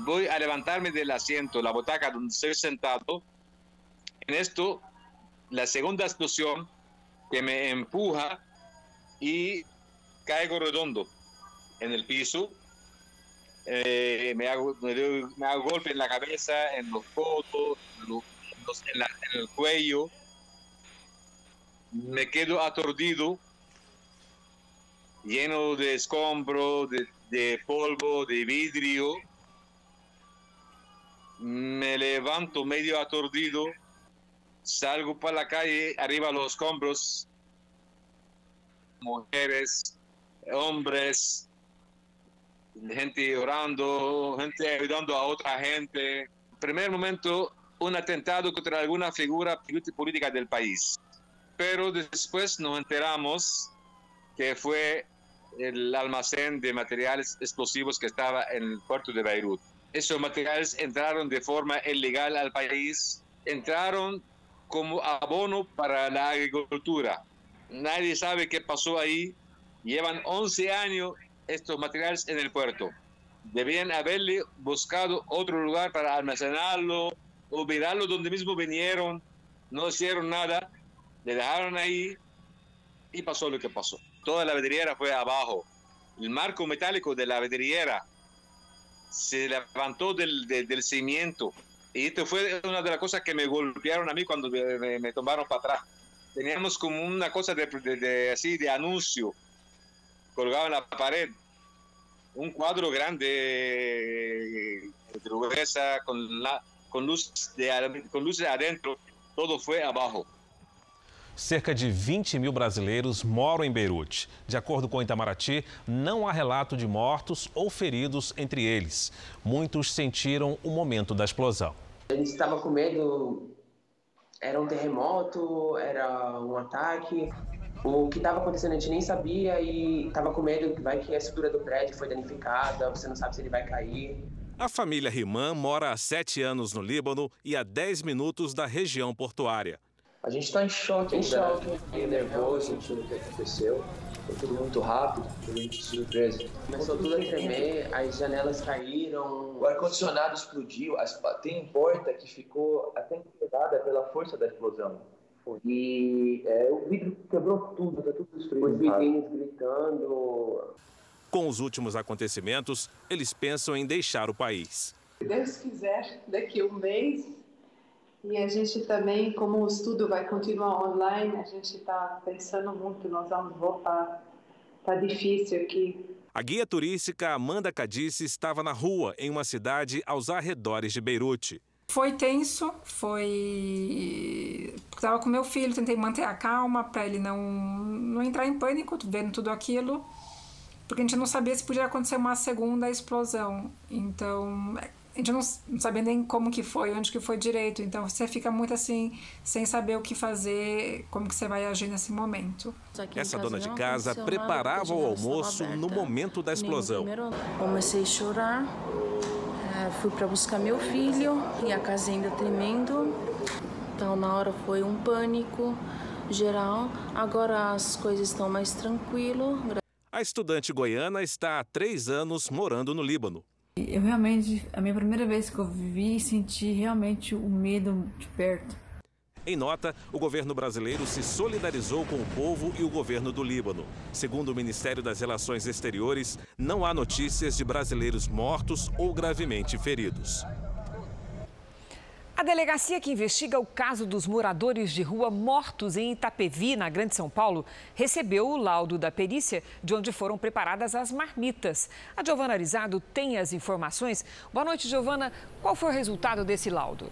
voy a levantarme del asiento, la butaca donde estoy sentado. En esto, la segunda explosión que me empuja y caigo redondo en el piso. Eh, me, hago, me, doy, golpe en la cabeza, en los codos, en el cuello. Me quedo aturdido, lleno de escombro, de, de polvo, de vidrio. Me levanto medio aturdido, salgo para la calle, arriba los escombros, mujeres, hombres, gente orando, gente ayudando a otra gente. Primer momento, un atentado contra alguna figura política del país. pero después nos enteramos que fue el almacén de materiales explosivos que estaba en el puerto de Beirut. Esos materiales entraron de forma ilegal al país, entraron como abono para la agricultura. Nadie sabe qué pasó ahí. Llevan 11 años estos materiales en el puerto. Debían haberle buscado otro lugar para almacenarlo, olvidarlo donde mismo vinieron. No hicieron nada, le dejaron ahí y pasó lo que pasó. Toda la vidriera fue abajo. El marco metálico de la vidriera se levantó del, del, del cimiento. Y esto fue una de las cosas que me golpearon a mí cuando me, tomaron para atrás. Teníamos como una cosa de, de, de, así de anuncio colgado en la pared. Un cuadro grande, de gruesa, con, la, con, luz luces adentro. Todo fue abajo. Cerca de 20 mil brasileiros moram em Beirute. De acordo com o Itamaraty, não há relato de mortos ou feridos entre eles. Muitos sentiram o momento da explosão. A gente estava com medo, era um terremoto, era um ataque. O que estava acontecendo a gente nem sabia e estava com medo que vai que a estrutura do prédio foi danificada, você não sabe se ele vai cair. A família Riman mora há sete anos no Líbano e a 10 minutos da região portuária. A gente está em choque, em choque, meio nervoso, sentindo o que aconteceu. Foi tudo muito rápido, foi muito surpresa. Começou tudo a tremer, as janelas caíram, o ar-condicionado explodiu, as, tem porta que ficou até quebrada pela força da explosão. E é, o vidro quebrou tudo, tá tudo destruído. Os vidrinhos gritando. Com os últimos acontecimentos, eles pensam em deixar o país. Se Deus quiser, daqui a um mês e a gente também, como o estudo vai continuar online, a gente está pensando muito, nós vamos voltar. Está difícil aqui. A guia turística Amanda Cadice estava na rua, em uma cidade aos arredores de Beirute. Foi tenso, foi. Estava com meu filho, tentei manter a calma para ele não, não entrar em pânico, vendo tudo aquilo, porque a gente não sabia se podia acontecer uma segunda explosão. Então, gente não, não sabia nem como que foi, onde que foi direito. Então você fica muito assim, sem saber o que fazer, como que você vai agir nesse momento. Essa dona de casa preparava o almoço no momento da explosão. Comecei a chorar, fui para buscar meu filho e a casa ainda tremendo. Então na hora foi um pânico geral. Agora as coisas estão mais tranquilo. A estudante goiana está há três anos morando no Líbano. Eu realmente, a minha primeira vez que eu vi e senti realmente o medo de perto. Em nota, o governo brasileiro se solidarizou com o povo e o governo do Líbano. Segundo o Ministério das Relações Exteriores, não há notícias de brasileiros mortos ou gravemente feridos. A delegacia que investiga o caso dos moradores de rua mortos em Itapevi, na Grande São Paulo, recebeu o laudo da perícia de onde foram preparadas as marmitas. A Giovana Arizado tem as informações. Boa noite, Giovana. Qual foi o resultado desse laudo?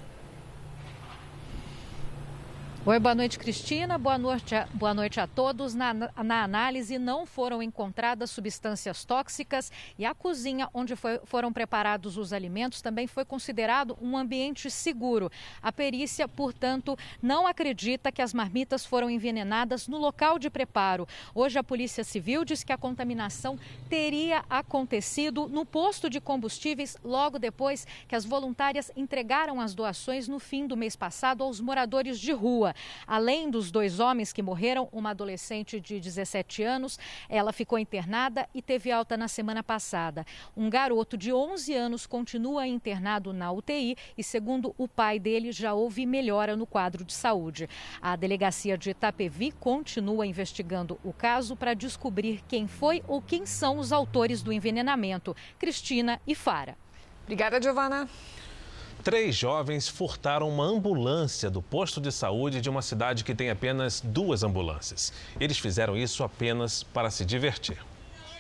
Oi, boa noite, Cristina. Boa noite a, boa noite a todos. Na, na análise, não foram encontradas substâncias tóxicas e a cozinha onde foi, foram preparados os alimentos também foi considerado um ambiente seguro. A perícia, portanto, não acredita que as marmitas foram envenenadas no local de preparo. Hoje, a Polícia Civil diz que a contaminação teria acontecido no posto de combustíveis logo depois que as voluntárias entregaram as doações no fim do mês passado aos moradores de rua. Além dos dois homens que morreram, uma adolescente de 17 anos, ela ficou internada e teve alta na semana passada. Um garoto de 11 anos continua internado na UTI e, segundo o pai dele, já houve melhora no quadro de saúde. A delegacia de Itapevi continua investigando o caso para descobrir quem foi ou quem são os autores do envenenamento. Cristina e Fara. Obrigada, Giovana. Três jovens furtaram uma ambulância do posto de saúde de uma cidade que tem apenas duas ambulâncias. Eles fizeram isso apenas para se divertir.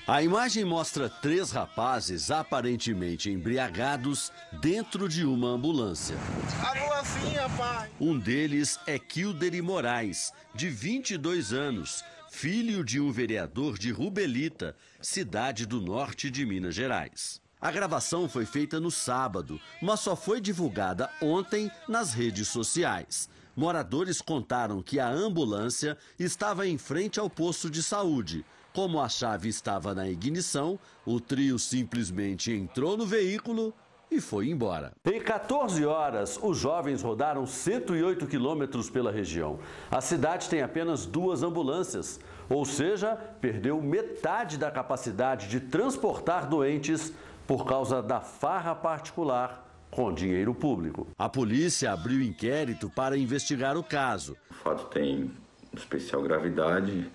A imagem mostra três rapazes aparentemente embriagados dentro de uma ambulância. Ambulância, pai! Um deles é Kilderi Moraes, de 22 anos, filho de um vereador de Rubelita, cidade do norte de Minas Gerais. A gravação foi feita no sábado, mas só foi divulgada ontem nas redes sociais. Moradores contaram que a ambulância estava em frente ao posto de saúde. Como a chave estava na ignição, o trio simplesmente entrou no veículo e foi embora. Em 14 horas, os jovens rodaram 108 quilômetros pela região. A cidade tem apenas duas ambulâncias, ou seja, perdeu metade da capacidade de transportar doentes por causa da farra particular com dinheiro público. A polícia abriu inquérito para investigar o caso. O fato tem especial gravidade,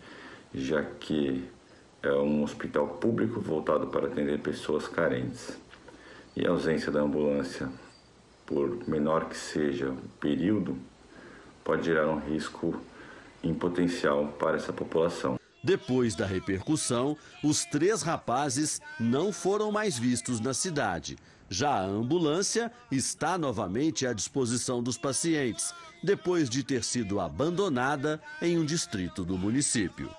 já que é um hospital público voltado para atender pessoas carentes. E a ausência da ambulância, por menor que seja o período, pode gerar um risco em potencial para essa população. Depois da repercussão, os três rapazes não foram mais vistos na cidade. Já a ambulância está novamente à disposição dos pacientes, depois de ter sido abandonada em um distrito do município.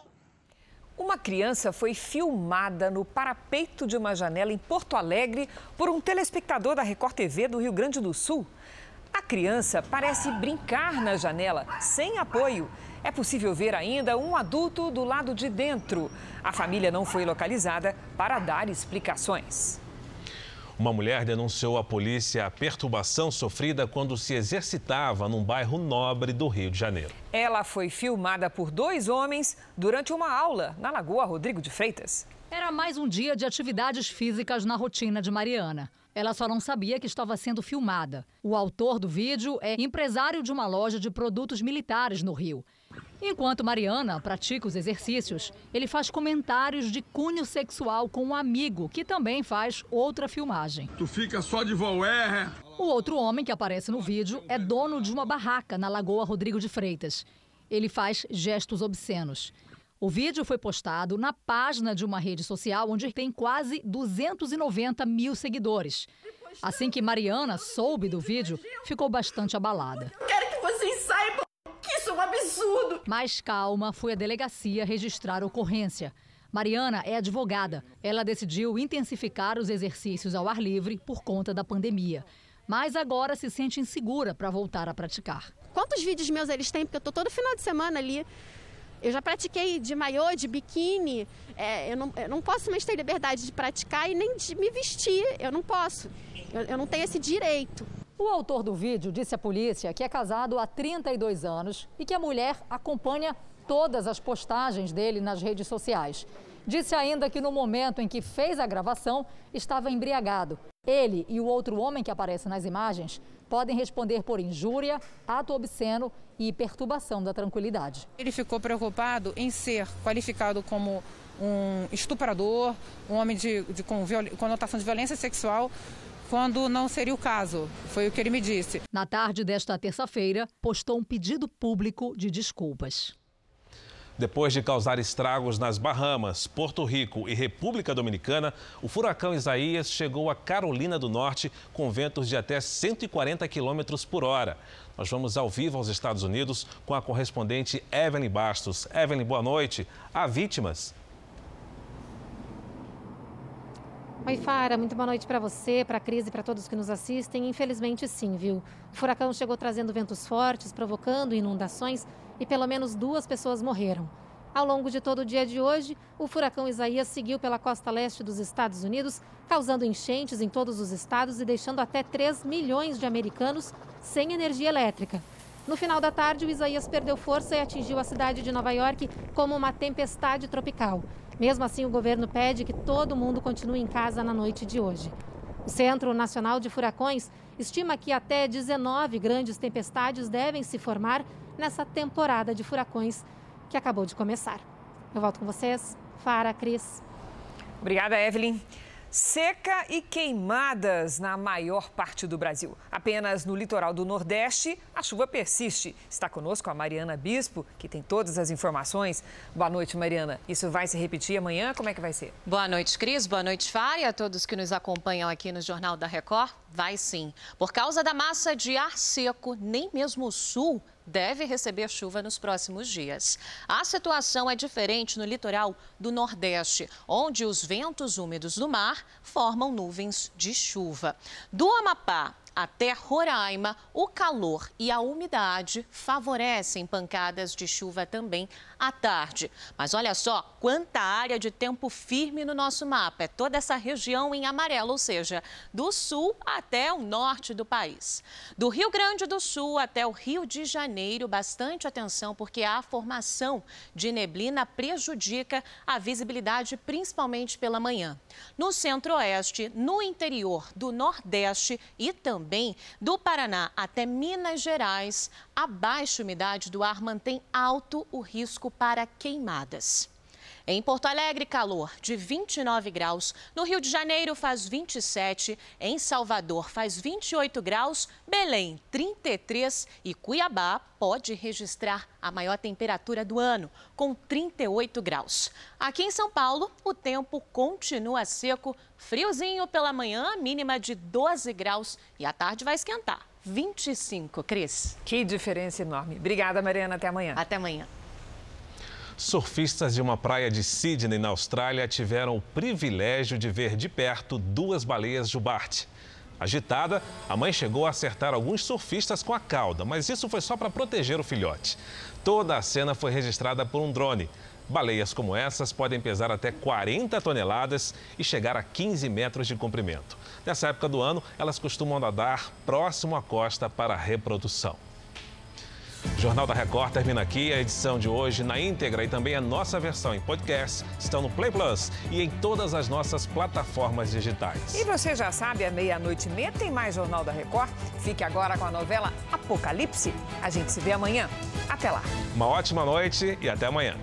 Uma criança foi filmada no parapeito de uma janela em Porto Alegre por um telespectador da Record TV do Rio Grande do Sul. A criança parece brincar na janela, sem apoio. É possível ver ainda um adulto do lado de dentro. A família não foi localizada para dar explicações. Uma mulher denunciou à polícia a perturbação sofrida quando se exercitava num bairro nobre do Rio de Janeiro. Ela foi filmada por dois homens durante uma aula na Lagoa Rodrigo de Freitas. Era mais um dia de atividades físicas na rotina de Mariana. Ela só não sabia que estava sendo filmada. O autor do vídeo é empresário de uma loja de produtos militares no Rio. Enquanto Mariana pratica os exercícios, ele faz comentários de cunho sexual com um amigo que também faz outra filmagem. Tu fica só de voé. O outro homem que aparece no vídeo é dono de uma barraca na Lagoa Rodrigo de Freitas. Ele faz gestos obscenos. O vídeo foi postado na página de uma rede social onde tem quase 290 mil seguidores. Assim que Mariana soube do vídeo, ficou bastante abalada. Absurdo. Mais calma, foi a delegacia registrar a ocorrência. Mariana é advogada. Ela decidiu intensificar os exercícios ao ar livre por conta da pandemia. Mas agora se sente insegura para voltar a praticar. Quantos vídeos meus eles têm? Porque eu tô todo final de semana ali. Eu já pratiquei de maiô, de biquíni. É, eu, não, eu não posso mais ter liberdade de praticar e nem de me vestir. Eu não posso. Eu, eu não tenho esse direito. O autor do vídeo disse à polícia que é casado há 32 anos e que a mulher acompanha todas as postagens dele nas redes sociais. Disse ainda que no momento em que fez a gravação estava embriagado. Ele e o outro homem que aparece nas imagens podem responder por injúria, ato obsceno e perturbação da tranquilidade. Ele ficou preocupado em ser qualificado como um estuprador, um homem de, de com conotação de violência sexual, quando não seria o caso. Foi o que ele me disse. Na tarde desta terça-feira, postou um pedido público de desculpas. Depois de causar estragos nas Bahamas, Porto Rico e República Dominicana, o furacão Isaías chegou a Carolina do Norte com ventos de até 140 km por hora. Nós vamos ao vivo aos Estados Unidos com a correspondente Evelyn Bastos. Evelyn, boa noite. Há vítimas? Oi, Fara, muito boa noite para você, para a Cris e para todos que nos assistem. Infelizmente, sim, viu? O furacão chegou trazendo ventos fortes, provocando inundações e pelo menos duas pessoas morreram. Ao longo de todo o dia de hoje, o furacão Isaías seguiu pela costa leste dos Estados Unidos, causando enchentes em todos os estados e deixando até 3 milhões de americanos sem energia elétrica. No final da tarde, o Isaías perdeu força e atingiu a cidade de Nova York como uma tempestade tropical. Mesmo assim, o governo pede que todo mundo continue em casa na noite de hoje. O Centro Nacional de Furacões estima que até 19 grandes tempestades devem se formar nessa temporada de furacões que acabou de começar. Eu volto com vocês. Fara, Cris. Obrigada, Evelyn. Seca e queimadas na maior parte do Brasil. Apenas no litoral do Nordeste, a chuva persiste. Está conosco a Mariana Bispo, que tem todas as informações. Boa noite, Mariana. Isso vai se repetir amanhã? Como é que vai ser? Boa noite, Cris. Boa noite, Fara, e a todos que nos acompanham aqui no Jornal da Record. Vai sim. Por causa da massa de ar seco, nem mesmo o sul deve receber chuva nos próximos dias. A situação é diferente no litoral do Nordeste, onde os ventos úmidos do mar formam nuvens de chuva. Do Amapá até Roraima, o calor e a umidade favorecem pancadas de chuva também à tarde. Mas olha só quanta área de tempo firme no nosso mapa. É toda essa região em amarelo, ou seja, do sul até o norte do país. Do Rio Grande do Sul até o Rio de Janeiro, bastante atenção, porque a formação de neblina prejudica a visibilidade, principalmente pela manhã. No centro-oeste, no interior do Nordeste e também do Paraná até Minas Gerais, a baixa umidade do ar mantém alto o risco para queimadas. Em Porto Alegre, calor de 29 graus. No Rio de Janeiro, faz 27. Em Salvador, faz 28 graus. Belém, 33. E Cuiabá pode registrar a maior temperatura do ano, com 38 graus. Aqui em São Paulo, o tempo continua seco. Friozinho pela manhã, mínima de 12 graus. E à tarde vai esquentar. 25, Cris. Que diferença enorme. Obrigada, Mariana. Até amanhã. Até amanhã. Surfistas de uma praia de Sydney, na Austrália, tiveram o privilégio de ver de perto duas baleias jubarte. Agitada, a mãe chegou a acertar alguns surfistas com a cauda, mas isso foi só para proteger o filhote. Toda a cena foi registrada por um drone. Baleias como essas podem pesar até 40 toneladas e chegar a 15 metros de comprimento. Nessa época do ano, elas costumam nadar próximo à costa para a reprodução. O Jornal da Record termina aqui. A edição de hoje na íntegra e também a nossa versão em podcast estão no Play Plus e em todas as nossas plataformas digitais. E você já sabe, à meia-noite e meia tem mais Jornal da Record. Fique agora com a novela Apocalipse. A gente se vê amanhã. Até lá. Uma ótima noite e até amanhã.